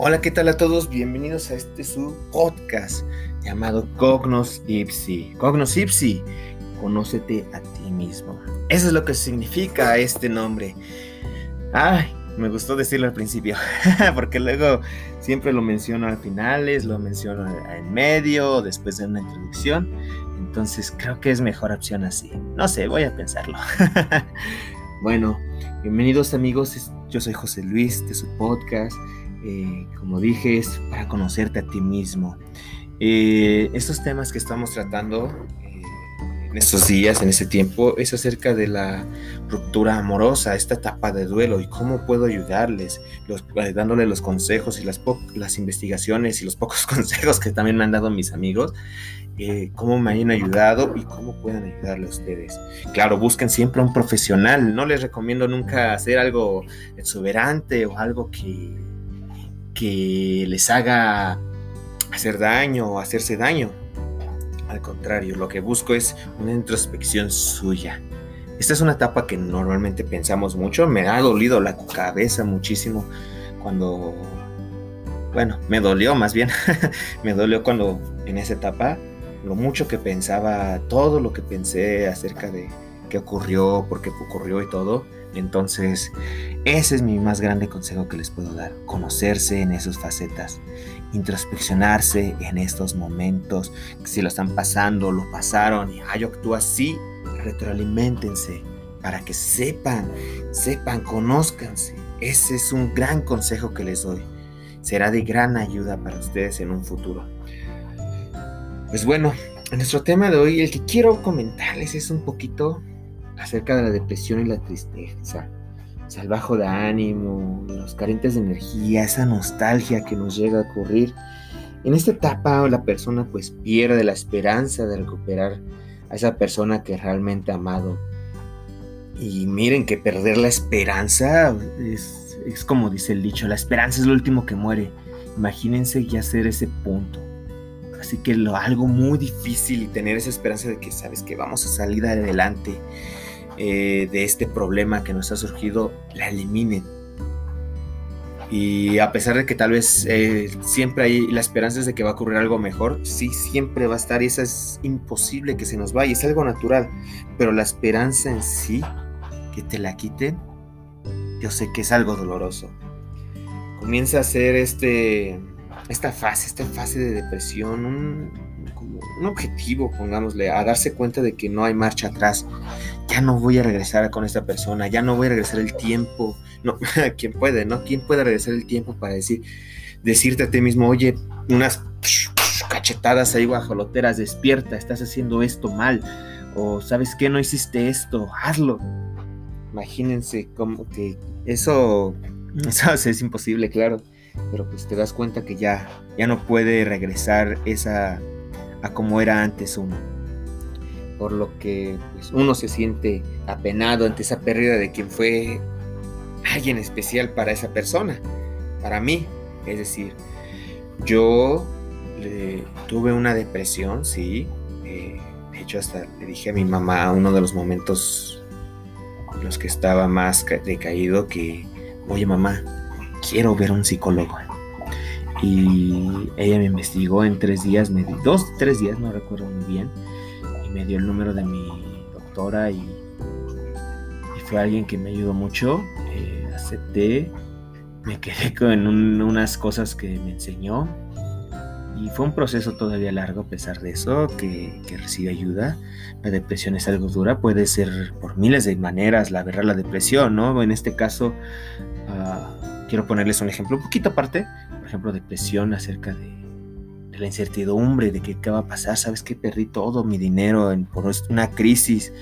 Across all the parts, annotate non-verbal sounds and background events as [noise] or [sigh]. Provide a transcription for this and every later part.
Hola, ¿qué tal a todos? Bienvenidos a este su podcast llamado Cognos Ipsi. Cognos Ipsi, conócete a ti mismo. Eso es lo que significa este nombre. Ay, me gustó decirlo al principio, [laughs] porque luego siempre lo menciono al finales, lo menciono en medio, después de una introducción. Entonces creo que es mejor opción así. No sé, voy a pensarlo. [laughs] bueno, bienvenidos amigos. Yo soy José Luis de su podcast. Eh, como dije, es para conocerte a ti mismo. Eh, estos temas que estamos tratando eh, en estos días, en este tiempo, es acerca de la ruptura amorosa, esta etapa de duelo y cómo puedo ayudarles, los, dándole los consejos y las, las investigaciones y los pocos [laughs] consejos que también me han dado mis amigos, cómo me han ayudado y cómo pueden ayudarle a ustedes. Claro, busquen siempre un profesional, no les recomiendo nunca hacer algo exuberante o algo que que les haga hacer daño o hacerse daño. Al contrario, lo que busco es una introspección suya. Esta es una etapa que normalmente pensamos mucho. Me ha dolido la cabeza muchísimo cuando... Bueno, me dolió más bien. [laughs] me dolió cuando en esa etapa lo mucho que pensaba, todo lo que pensé acerca de qué ocurrió, por qué ocurrió y todo entonces, ese es mi más grande consejo que les puedo dar. Conocerse en esas facetas, introspeccionarse en estos momentos. Si lo están pasando, lo pasaron y yo actúo así, retroalimentense para que sepan, sepan, conózcanse. Ese es un gran consejo que les doy. Será de gran ayuda para ustedes en un futuro. Pues bueno, en nuestro tema de hoy, el que quiero comentarles es un poquito acerca de la depresión y la tristeza, el bajo de ánimo, los carentes de energía, esa nostalgia que nos llega a ocurrir. En esta etapa la persona pues pierde la esperanza de recuperar a esa persona que realmente ha amado. Y miren que perder la esperanza es, es como dice el dicho, la esperanza es lo último que muere. Imagínense ya ser ese punto. Así que lo algo muy difícil y tener esa esperanza de que sabes que vamos a salir adelante eh, de este problema que nos ha surgido la eliminen. Y a pesar de que tal vez eh, siempre hay la esperanza de que va a ocurrir algo mejor, sí siempre va a estar y eso es imposible que se nos vaya, es algo natural. Pero la esperanza en sí, que te la quiten, yo sé que es algo doloroso. Comienza a ser este, esta fase, esta fase de depresión, un, un objetivo, pongámosle, a darse cuenta de que no hay marcha atrás. Ya no voy a regresar con esta persona, ya no voy a regresar el tiempo. No, [laughs] ¿quién puede, no? ¿Quién puede regresar el tiempo para decir, decirte a ti mismo, oye, unas cachetadas ahí guajoloteras, despierta, estás haciendo esto mal. O sabes qué, no hiciste esto, hazlo. Imagínense como que eso, [laughs] eso es imposible, claro. Pero pues te das cuenta que ya, ya no puede regresar esa a como era antes uno. Por lo que pues, uno se siente apenado ante esa pérdida de quien fue alguien especial para esa persona, para mí. Es decir, yo tuve una depresión, sí. Eh, de hecho, hasta le dije a mi mamá uno de los momentos en los que estaba más decaído que, oye mamá, quiero ver a un psicólogo y ella me investigó en tres días, me dos, tres días, no recuerdo muy bien, y me dio el número de mi doctora y, fue alguien que me ayudó mucho. Eh, acepté, me quedé [laughs] con unas cosas que me enseñó y fue un proceso todavía largo a pesar de eso, que, recibe ayuda. La depresión es algo dura, puede ser por miles de maneras la verdad la depresión, ¿no? En este caso, ah, quiero ponerles un ejemplo un poquito aparte ejemplo, depresión acerca de, la incertidumbre, de qué va a pasar, sabes que perdí todo mi dinero en, por una crisis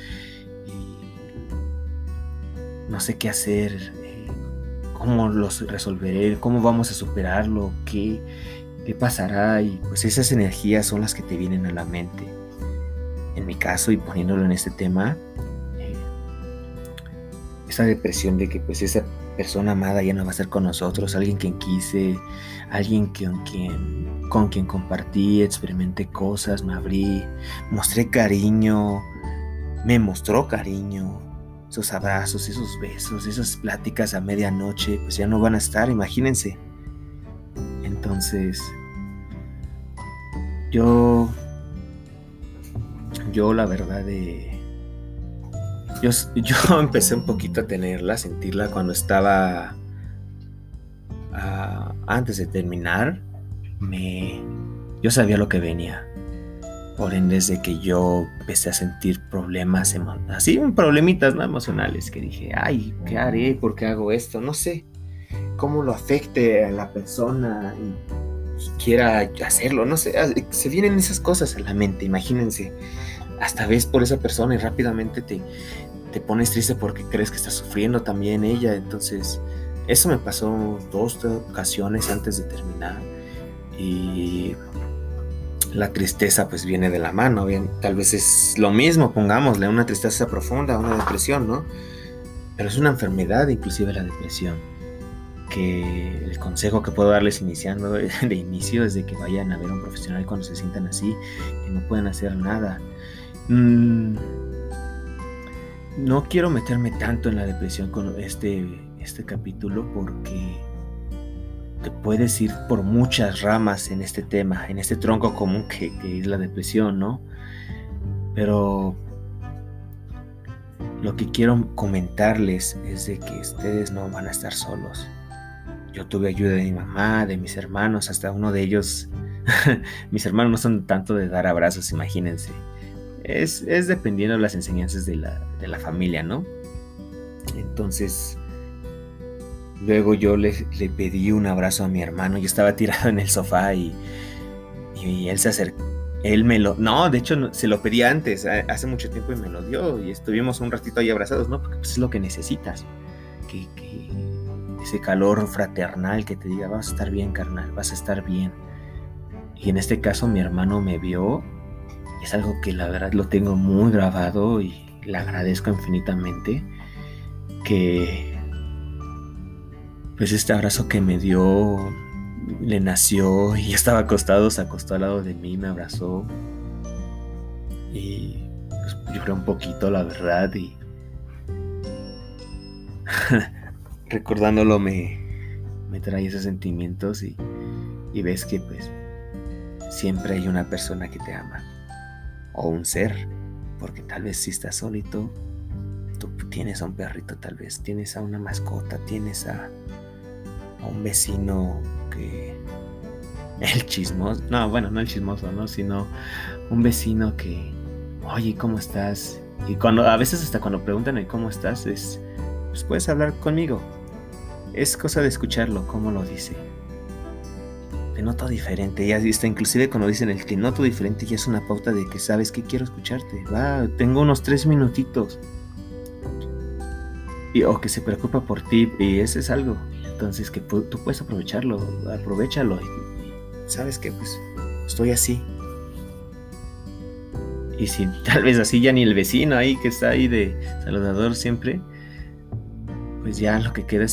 y no sé qué hacer, eh, cómo los resolveré, cómo vamos a superarlo, qué, qué pasará y pues esas energías son las que te vienen a la mente. En mi caso y poniéndolo en este tema, eh, esa depresión de que pues esa persona amada ya no va a ser con nosotros, alguien quien quise, alguien con quien, con quien compartí, experimenté cosas, me abrí, mostré cariño, me mostró cariño, esos abrazos, esos besos, esas pláticas a medianoche, pues ya no van a estar, imagínense. Entonces, yo, yo la verdad de... Yo, yo [laughs] empecé un poquito a tenerla, a sentirla cuando estaba ah, antes de terminar. Me, yo sabía lo que venía. Por ende, desde que yo empecé a sentir problemas, así problemitas ¿no? emocionales, que dije, ay, ¿qué haré? ¿Por qué hago esto? No sé cómo lo afecte a la persona y, quiera hacerlo, no sé, ah, se vienen esas cosas a la mente, imagínense, hasta ves por esa persona y rápidamente te, te pones triste porque crees que está sufriendo también ella, entonces eso me pasó dos ocasiones antes de terminar y la tristeza pues viene de la mano, bien, tal vez es lo mismo, pongámosle, una tristeza profunda, una depresión, ¿no? Pero es una enfermedad inclusive la depresión, que el consejo que puedo darles iniciando [laughs] de inicio es que vayan a ver a un profesional cuando se sientan así, que no pueden hacer nada. Mm, no quiero meterme tanto en la depresión con este, este capítulo porque te puedes ir por muchas ramas en este tema, en este tronco común que, es la depresión, ¿no? Pero lo que quiero comentarles es de que ustedes no van a estar solos. Yo tuve ayuda de mi mamá, de mis hermanos, hasta uno de ellos. [laughs] mis hermanos no son tanto de dar abrazos, imagínense. Es, dependiendo de las enseñanzas de la, de la familia, ¿no? Entonces, Luego yo le, pedí un abrazo a mi hermano. Yo estaba [laughs] tirado en el sofá y, y él se acercó. Él me lo... No, de hecho se lo pedí antes, hace mucho tiempo y me lo dio. Y estuvimos un ratito ahí abrazados, ¿no? Porque pues, es lo que necesitas. Que ese calor fraternal que te diga, vas a estar bien, carnal, vas a estar bien. Y en este caso mi hermano me vio. Es algo que la verdad lo tengo muy grabado y le agradezco infinitamente. Que pues este abrazo que me dio le nació y [laughs] estaba acostado, se acostó al lado de mí, me abrazó y pues, lloré un poquito, la verdad, y [laughs] recordándolo me, me trae esos sentimientos y, y ves que pues siempre hay una persona que te ama o un ser, porque tal vez si estás solito, tú tienes a un perrito tal vez, tienes a una mascota, tienes a un vecino que... [laughs] El chismoso, no, bueno, no el chismoso, ¿no? Sino un vecino que, oye, ¿cómo estás? Y cuando, a veces hasta cuando preguntan cómo estás, es, pues puedes hablar conmigo. Es cosa de escucharlo, cómo lo dice. Te noto diferente, ya está, inclusive cuando dicen el te noto diferente, ya es una pauta de que sabes que quiero escucharte. Va, tengo unos tres minutitos. O que se preocupa por ti, y ese es algo. Entonces, que tú puedes aprovecharlo, aprovechalo. Y, sabes que, pues, estoy así. Y si [laughs] tal vez así ya ni el vecino ahí que está ahí de saludador siempre, pues ya lo que queda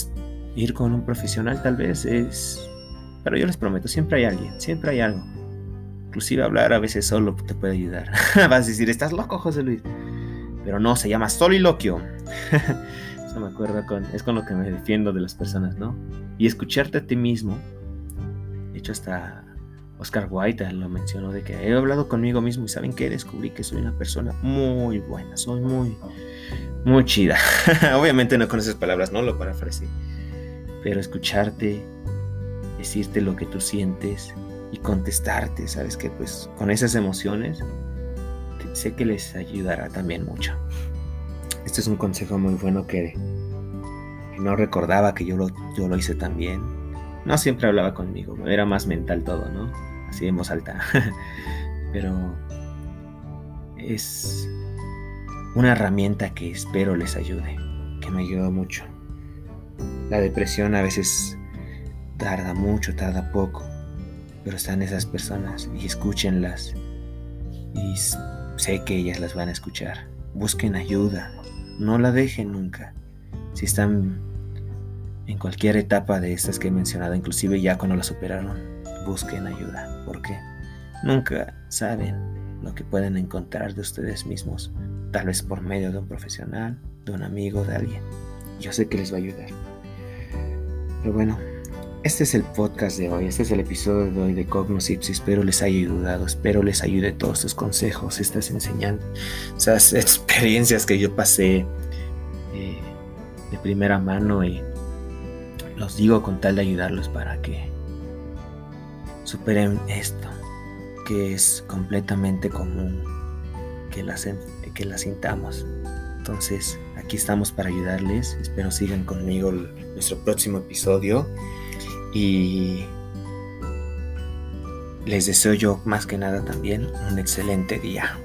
ir con un profesional, tal vez es. Pero yo les prometo, siempre hay alguien, siempre hay algo. Inclusive hablar a veces solo te puede ayudar. [laughs] Vas a decir, estás loco, José Luis. Pero no, se llama soliloquio. [laughs] me acuerdo con, es con lo que me defiendo de las personas, ¿no? Y escucharte a ti mismo, de hecho hasta Oscar Wilde lo mencionó de que he hablado conmigo mismo y saben que descubrí que soy una persona muy buena, soy muy, muy chida. [laughs] Obviamente no con esas palabras, no lo parafraseé, pero escucharte, decirte lo que tú sientes y contestarte, sabes que pues con esas emociones sé que les ayudará también mucho. Este es un consejo muy bueno que, no recordaba que yo lo, yo lo hice también. No siempre hablaba conmigo, era más mental todo, ¿no? Así en voz alta. [laughs] Pero es una herramienta que espero les ayude, que me ayudó mucho. La depresión a veces tarda mucho, tarda poco, pero están esas personas y escúchenlas. Y sé que ellas las van a escuchar. Busquen ayuda, no la dejen nunca. Si están en cualquier etapa de estas que he mencionado, inclusive ya cuando la superaron, busquen ayuda, porque nunca saben lo que pueden encontrar de ustedes mismos, tal vez por medio de un profesional, de un amigo, de alguien. Yo sé que les va a ayudar. Pero bueno, este es el podcast de hoy, este es el episodio de hoy de Cognoscips. Espero les haya ayudado, espero les ayude todos estos consejos, estas enseñanzas, [laughs] experiencias que yo pasé eh, de primera mano y los digo con tal de ayudarlos para que superen esto, que es completamente común que las, que las sintamos. Entonces, aquí estamos para ayudarles. Espero sigan conmigo nuestro próximo episodio. Y les deseo yo más que nada también un excelente día.